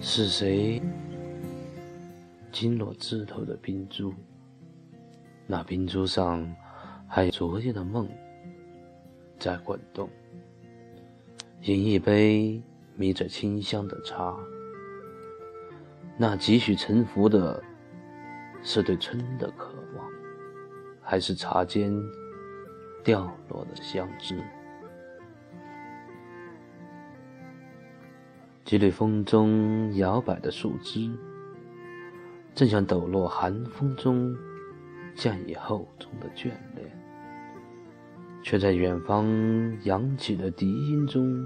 是谁经落枝头的冰珠？那冰珠上还有昨夜的梦在滚动。饮一杯弥着清香的茶，那几许沉浮的，是对春的渴望，还是茶间掉落的相知？几缕风中摇摆的树枝，正像抖落寒风中降以厚重的眷恋，却在远方扬起的笛音中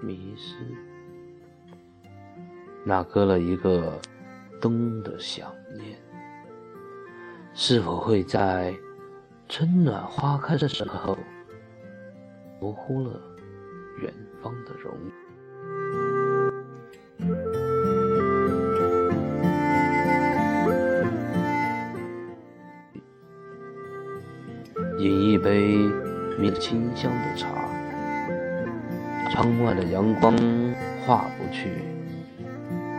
迷失。那搁了一个冬的想念，是否会在春暖花开的时候，模糊了远方的容？饮一杯弥清香的茶，窗外的阳光化不去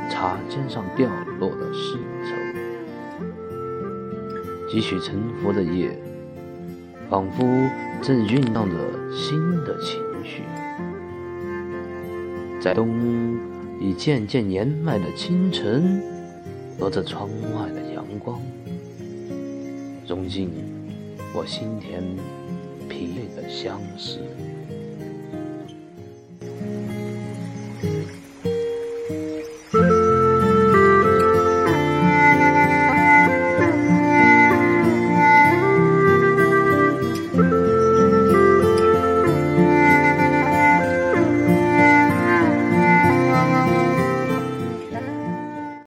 茶尖上掉落的丝绸，几许沉浮的夜，仿佛正酝酿着新的情绪，在冬已渐渐年迈的清晨，隔着窗外的阳光，融进。我心田疲惫的相思。